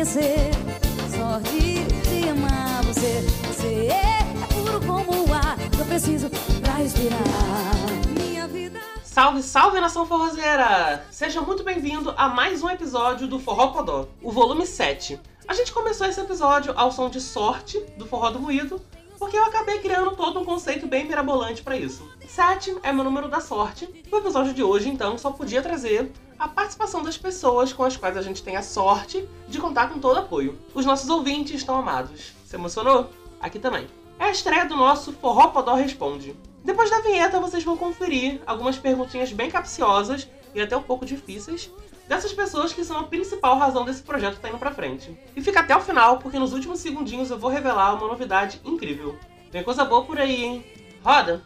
conhecer, sorte de amar você. Você é puro como o ar que eu preciso pra respirar. Minha vida. Salve, salve nação forrozeira! Seja muito bem-vindo a mais um episódio do Forró Podó, o volume 7. A gente começou esse episódio ao som de Sorte, do Forró do Moído, porque eu acabei criando todo um conceito bem mirabolante pra isso. 7 é meu número da sorte. O episódio de hoje, então, só podia trazer a participação das pessoas com as quais a gente tem a sorte de contar com todo apoio. Os nossos ouvintes estão amados. Se emocionou? Aqui também. É a estreia do nosso Forró Podó Responde. Depois da vinheta, vocês vão conferir algumas perguntinhas bem capciosas e até um pouco difíceis dessas pessoas que são a principal razão desse projeto estar indo pra frente. E fica até o final, porque nos últimos segundinhos eu vou revelar uma novidade incrível. Tem coisa boa por aí, hein? Roda!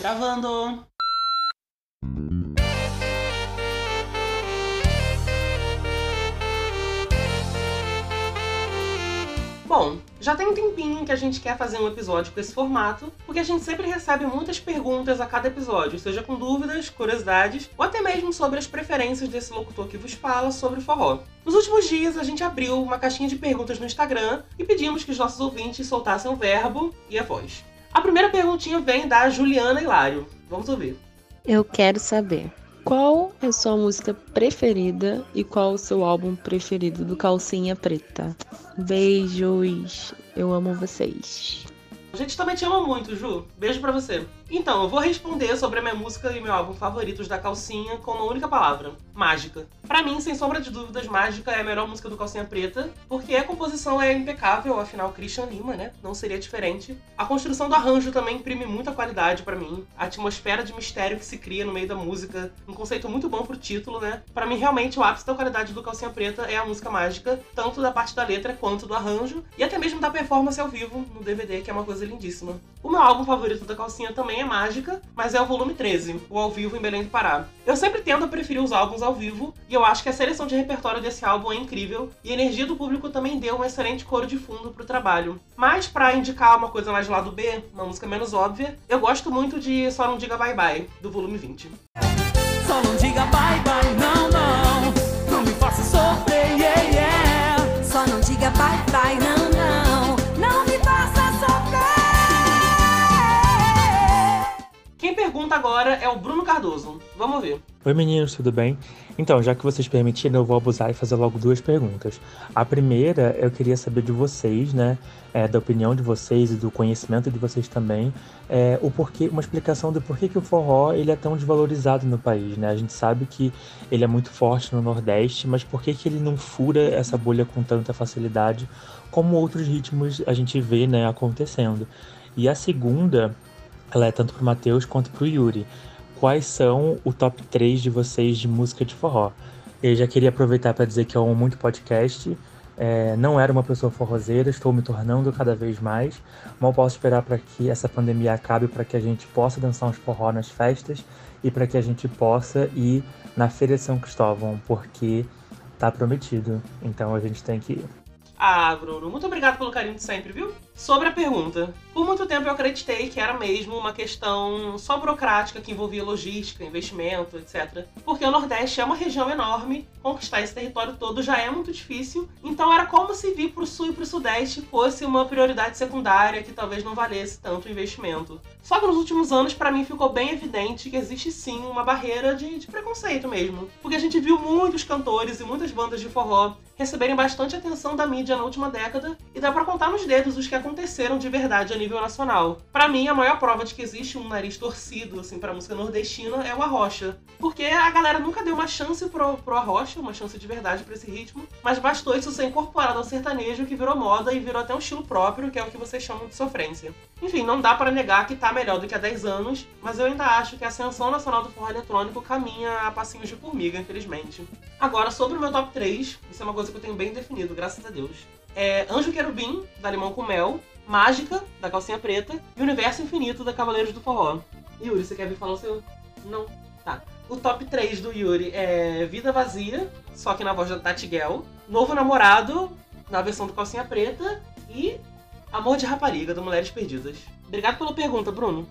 Gravando! Bom, já tem um tempinho que a gente quer fazer um episódio com esse formato, porque a gente sempre recebe muitas perguntas a cada episódio, seja com dúvidas, curiosidades, ou até mesmo sobre as preferências desse locutor que vos fala sobre forró. Nos últimos dias, a gente abriu uma caixinha de perguntas no Instagram e pedimos que os nossos ouvintes soltassem o verbo e a voz. A primeira perguntinha vem da Juliana Hilário. Vamos ouvir. Eu quero saber qual é sua música preferida e qual o seu álbum preferido do Calcinha Preta. Beijos, eu amo vocês. A gente também te ama muito, Ju. Beijo pra você. Então, eu vou responder sobre a minha música e meu álbum favoritos da Calcinha com uma única palavra: mágica. Pra mim, sem sombra de dúvidas, Mágica é a melhor música do Calcinha Preta, porque a composição é impecável, afinal, Christian Lima, né? Não seria diferente. A construção do arranjo também imprime muita qualidade pra mim. A atmosfera de mistério que se cria no meio da música, um conceito muito bom pro título, né? Pra mim, realmente, o ápice da qualidade do Calcinha Preta é a música Mágica, tanto da parte da letra quanto do arranjo, e até mesmo da performance ao vivo no DVD, que é uma coisa lindíssima. O meu álbum favorito da Calcinha também é Mágica, mas é o volume 13, o ao vivo em Belém do Pará. Eu sempre tendo a preferir os álbuns ao vivo, e eu acho que a seleção de repertório desse álbum é incrível, e a energia do público também deu um excelente coro de fundo pro trabalho. Mas pra indicar uma coisa mais do lado B, uma música menos óbvia, eu gosto muito de Só Não Diga Bye Bye, do volume 20. Só não diga bye bye, não, não. Não me faça sofrer, yeah, yeah. Só não diga bye bye, não. Agora é o Bruno Cardoso. Vamos ver. Oi meninos, tudo bem? Então, já que vocês permitiram, eu vou abusar e fazer logo duas perguntas. A primeira, eu queria saber de vocês, né, é, da opinião de vocês e do conhecimento de vocês também, é, o porquê, uma explicação do porquê que o forró ele é tão desvalorizado no país, né? A gente sabe que ele é muito forte no Nordeste, mas por que que ele não fura essa bolha com tanta facilidade como outros ritmos a gente vê, né, acontecendo? E a segunda, ela é tanto pro Matheus quanto pro Yuri quais são o top 3 de vocês de música de forró. Eu já queria aproveitar para dizer que eu amo muito podcast. É, não era uma pessoa forrozeira, estou me tornando cada vez mais. Mal posso esperar para que essa pandemia acabe, para que a gente possa dançar uns forró nas festas e para que a gente possa ir na Feira de São Cristóvão, porque tá prometido. Então a gente tem que ir. Ah, Bruno, muito obrigado pelo carinho de sempre, viu? Sobre a pergunta. Por muito tempo eu acreditei que era mesmo uma questão só burocrática que envolvia logística, investimento, etc. Porque o Nordeste é uma região enorme, conquistar esse território todo já é muito difícil, então era como se vir pro Sul e pro Sudeste fosse uma prioridade secundária que talvez não valesse tanto o investimento. Só que nos últimos anos, para mim, ficou bem evidente que existe sim uma barreira de, de preconceito mesmo. Porque a gente viu muitos cantores e muitas bandas de forró receberem bastante atenção da mídia na última década, e dá pra contar nos dedos os que aconteceram de verdade a nível nacional. Pra mim, a maior prova de que existe um nariz torcido, assim, pra música nordestina é o Arrocha. Porque a galera nunca deu uma chance pro, pro Arrocha, uma chance de verdade pra esse ritmo, mas bastou isso ser incorporado ao sertanejo, que virou moda e virou até um estilo próprio, que é o que vocês chamam de sofrência. Enfim, não dá pra negar que tá melhor do que há 10 anos, mas eu ainda acho que a ascensão nacional do forró eletrônico caminha a passinhos de formiga, infelizmente. Agora, sobre o meu top 3, isso é uma coisa que eu tenho bem definido, graças a Deus. É Anjo Querubim, da Limão com Mel, Mágica, da Calcinha Preta, e Universo Infinito, da Cavaleiros do Forró. Yuri, você quer vir falar o seu? Não. Tá. O top 3 do Yuri é Vida Vazia, só que na voz da Tati Gell. Novo Namorado, na versão do Calcinha Preta. E Amor de Rapariga, do Mulheres Perdidas. Obrigado pela pergunta, Bruno.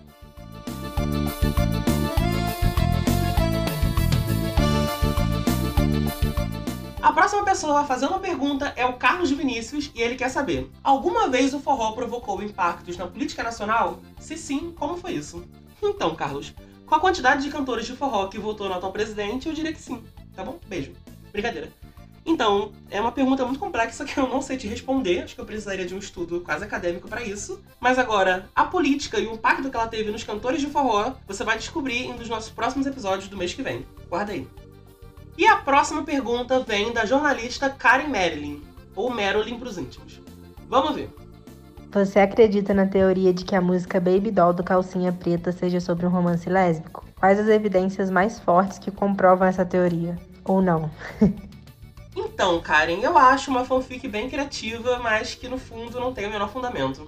Próxima pessoa a fazer uma pergunta é o Carlos Vinícius e ele quer saber: Alguma vez o forró provocou impactos na política nacional? Se sim, como foi isso? Então, Carlos, com a quantidade de cantores de forró que votou no atual presidente, eu diria que sim. Tá bom? Beijo. Brincadeira. Então, é uma pergunta muito complexa que eu não sei te responder. Acho que eu precisaria de um estudo quase acadêmico para isso. Mas agora, a política e o impacto que ela teve nos cantores de forró, você vai descobrir em um dos nossos próximos episódios do mês que vem. Guarda aí. E a próxima pergunta vem da jornalista Karen Marilyn, ou Marilyn pros íntimos. Vamos ver. Você acredita na teoria de que a música Baby Doll do Calcinha Preta seja sobre um romance lésbico? Quais as evidências mais fortes que comprovam essa teoria? Ou não? Então, Karen, eu acho uma fanfic bem criativa, mas que no fundo não tem o menor fundamento.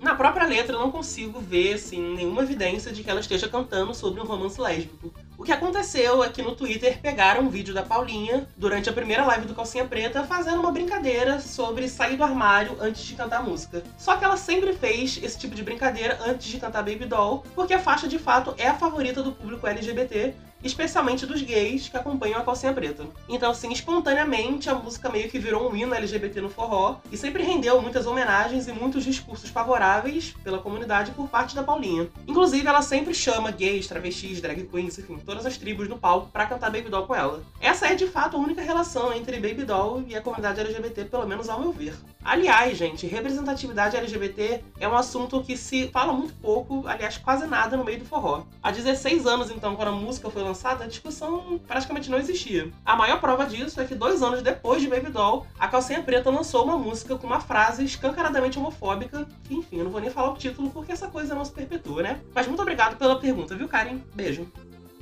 Na própria letra eu não consigo ver assim, nenhuma evidência de que ela esteja cantando sobre um romance lésbico. O que aconteceu é que no Twitter pegaram um vídeo da Paulinha, durante a primeira live do Calcinha Preta, fazendo uma brincadeira sobre sair do armário antes de cantar música. Só que ela sempre fez esse tipo de brincadeira antes de cantar Baby Doll, porque a faixa de fato é a favorita do público LGBT especialmente dos gays que acompanham a calcinha preta. Então, assim, espontaneamente a música meio que virou um hino LGBT no forró e sempre rendeu muitas homenagens e muitos discursos favoráveis pela comunidade por parte da Paulinha. Inclusive, ela sempre chama gays, travestis, drag queens, enfim, todas as tribos no palco para cantar Baby Doll com ela. Essa é de fato a única relação entre Baby Doll e a comunidade LGBT, pelo menos ao meu ver. Aliás, gente, representatividade LGBT é um assunto que se fala muito pouco, aliás, quase nada no meio do forró. Há 16 anos, então, quando a música foi lançada, a discussão praticamente não existia. A maior prova disso é que dois anos depois de Baby Doll, a Calcinha Preta lançou uma música com uma frase escancaradamente homofóbica, que, enfim, eu não vou nem falar o título porque essa coisa não se perpetua, né? Mas muito obrigado pela pergunta, viu, Karen? Beijo.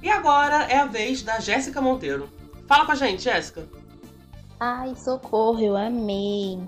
E agora é a vez da Jéssica Monteiro. Fala com a gente, Jéssica. Ai, socorro, eu amei.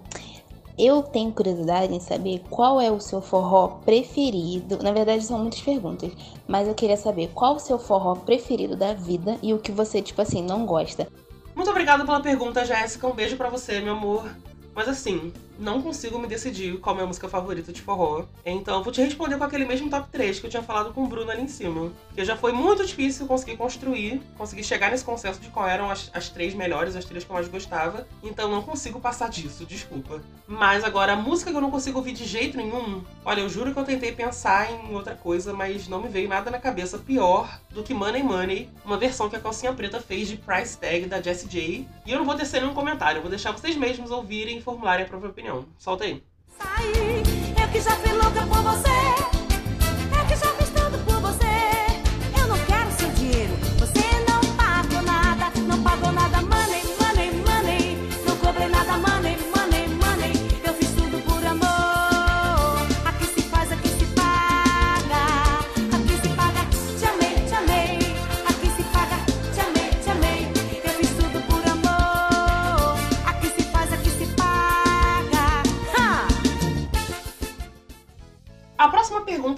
Eu tenho curiosidade em saber qual é o seu forró preferido. Na verdade, são muitas perguntas, mas eu queria saber qual o seu forró preferido da vida e o que você, tipo assim, não gosta. Muito obrigada pela pergunta, Jéssica. Um beijo para você, meu amor. Mas assim, não consigo me decidir qual é a minha música favorita de forró. Então vou te responder com aquele mesmo top 3 que eu tinha falado com o Bruno ali em cima. Que já foi muito difícil conseguir construir, conseguir chegar nesse consenso de qual eram as, as três melhores, as três que eu mais gostava. Então não consigo passar disso, desculpa. Mas agora, a música que eu não consigo ouvir de jeito nenhum, olha, eu juro que eu tentei pensar em outra coisa, mas não me veio nada na cabeça pior do que Money Money, uma versão que a Calcinha Preta fez de Price Tag da Jessie J. E eu não vou descer nenhum comentário, eu vou deixar vocês mesmos ouvirem e formularem a própria opinião. Solta aí. Saí, eu que já fui louca por você.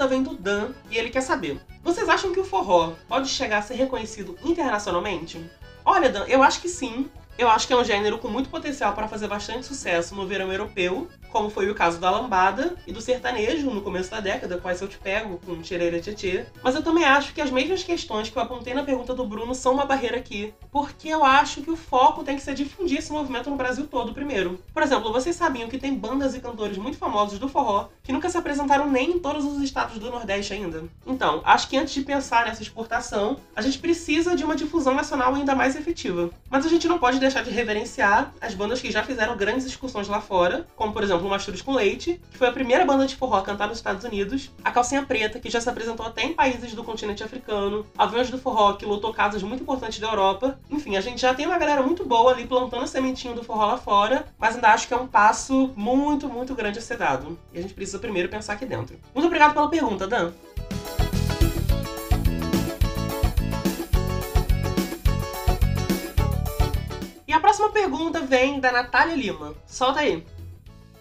Pergunta vem do Dan e ele quer saber: Vocês acham que o forró pode chegar a ser reconhecido internacionalmente? Olha, Dan, eu acho que sim. Eu acho que é um gênero com muito potencial para fazer bastante sucesso no verão europeu, como foi o caso da lambada e do sertanejo no começo da década, Essa Eu Te Pego, com Tcherere Tchê. Mas eu também acho que as mesmas questões que eu apontei na pergunta do Bruno são uma barreira aqui, porque eu acho que o foco tem que ser difundir esse movimento no Brasil todo primeiro. Por exemplo, vocês sabiam que tem bandas e cantores muito famosos do forró que nunca se apresentaram nem em todos os estados do Nordeste ainda? Então, acho que antes de pensar nessa exportação, a gente precisa de uma difusão nacional ainda mais efetiva. Mas a gente não pode deixar de reverenciar as bandas que já fizeram grandes excursões lá fora, como por exemplo o Mastruz com Leite, que foi a primeira banda de forró a cantar nos Estados Unidos, a Calcinha Preta, que já se apresentou até em países do continente africano, Aviões do Forró, que lotou casas muito importantes da Europa. Enfim, a gente já tem uma galera muito boa ali plantando a sementinha do forró lá fora, mas ainda acho que é um passo muito, muito grande a ser dado. E a gente precisa primeiro pensar aqui dentro. Muito obrigado pela pergunta, Dan. E a próxima pergunta vem da Natália Lima. Solta aí.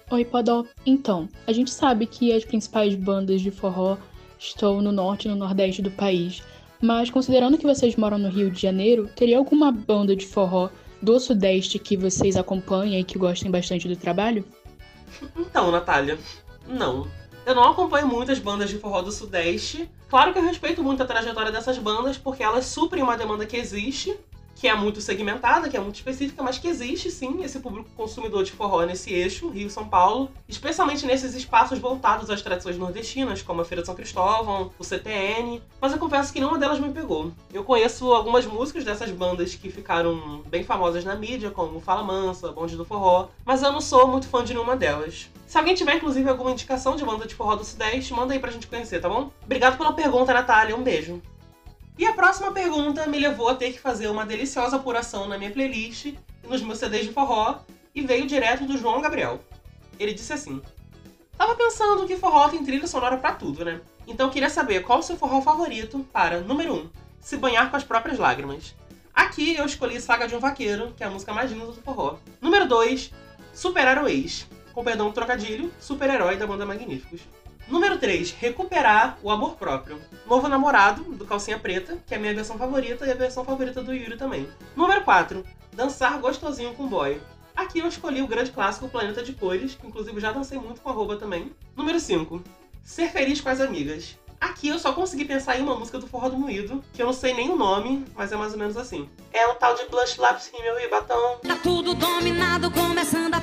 Oi, Podó. Então, a gente sabe que as principais bandas de forró estou no norte e no nordeste do país, mas considerando que vocês moram no Rio de Janeiro, teria alguma banda de forró do sudeste que vocês acompanham e que gostem bastante do trabalho? Então, Natália, não. Eu não acompanho muitas bandas de forró do Sudeste. Claro que eu respeito muito a trajetória dessas bandas, porque elas suprem uma demanda que existe, que é muito segmentada, que é muito específica, mas que existe sim esse público consumidor de forró nesse eixo, Rio-São Paulo, especialmente nesses espaços voltados às tradições nordestinas, como a Feira de São Cristóvão, o CTN, mas eu confesso que nenhuma delas me pegou. Eu conheço algumas músicas dessas bandas que ficaram bem famosas na mídia, como Fala Mansa, Bonde do Forró, mas eu não sou muito fã de nenhuma delas. Se alguém tiver, inclusive, alguma indicação de banda de forró do Sudeste, manda aí pra gente conhecer, tá bom? Obrigado pela pergunta, Natália. Um beijo. E a próxima pergunta me levou a ter que fazer uma deliciosa apuração na minha playlist e nos meus CDs de forró e veio direto do João Gabriel. Ele disse assim: Tava pensando que forró tem trilha sonora pra tudo, né? Então queria saber qual o seu forró favorito para, número 1, um, se banhar com as próprias lágrimas. Aqui eu escolhi Saga de um Vaqueiro, que é a música mais linda do forró. Número 2, Superar o Ex, com perdão do trocadilho, super-herói da banda Magníficos. Número 3, recuperar o amor próprio. Novo namorado, do Calcinha Preta, que é a minha versão favorita e a versão favorita do Yuri também. Número 4, dançar gostosinho com boy. Aqui eu escolhi o grande clássico Planeta de Cores, que inclusive já dancei muito com a roupa também. Número 5, ser feliz com as amigas. Aqui eu só consegui pensar em uma música do Forró do Moído, que eu não sei nem o nome, mas é mais ou menos assim. É um tal de Blush Lápis Rímel e Batom. Tá tudo dominado, começando a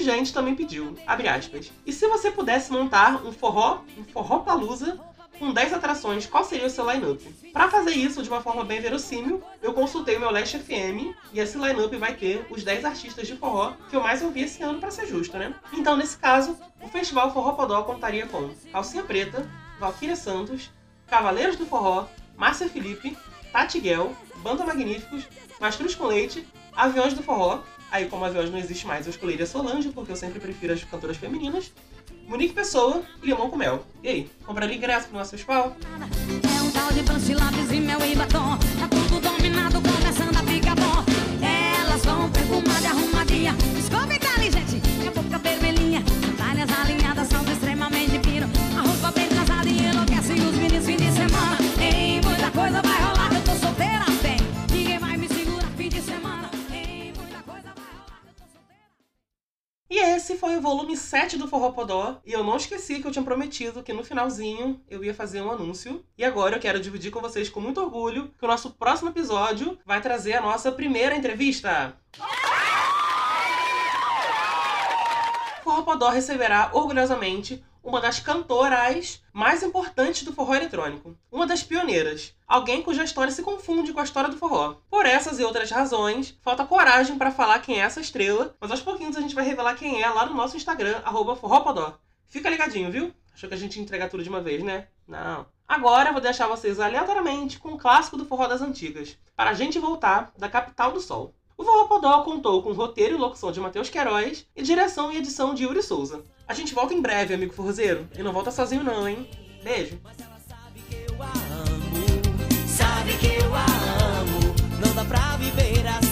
Exigente também pediu, abre aspas. E se você pudesse montar um forró, um forró palusa com 10 atrações, qual seria o seu line-up? Para fazer isso de uma forma bem verossímil, eu consultei o meu Last FM e esse line-up vai ter os 10 artistas de forró que eu mais ouvi esse ano para ser justo, né? Então, nesse caso, o Festival Forró Podó contaria com Calcinha Preta, Valquíria Santos, Cavaleiros do Forró, Márcia Felipe, Tati Guel, Banda Magníficos, Mastruz com Leite, Aviões do Forró, aí como Aviões não existe mais, eu escolheria Solange, porque eu sempre prefiro as cantoras femininas, Monique Pessoa e Limão com Mel. E aí, compraria ingresso pro nosso festival? É um tal de volume 7 do Forró Podó. E eu não esqueci que eu tinha prometido que no finalzinho eu ia fazer um anúncio. E agora eu quero dividir com vocês com muito orgulho que o nosso próximo episódio vai trazer a nossa primeira entrevista. Forró Podó receberá orgulhosamente uma das cantoras mais importantes do forró eletrônico, uma das pioneiras, alguém cuja história se confunde com a história do forró. Por essas e outras razões, falta coragem para falar quem é essa estrela, mas aos pouquinhos a gente vai revelar quem é lá no nosso Instagram, arroba forrópodó. Fica ligadinho, viu? Achou que a gente ia entregar tudo de uma vez, né? Não. Agora eu vou deixar vocês aleatoriamente com um clássico do forró das antigas, para a gente voltar da capital do sol. O Forró Podó contou com roteiro e locução de Matheus Queiroz e direção e edição de Yuri Souza. A gente volta em breve, amigo forrozeiro. E não volta sozinho não, hein? Beijo. Sabe que eu a amo, não dá pra viver assim.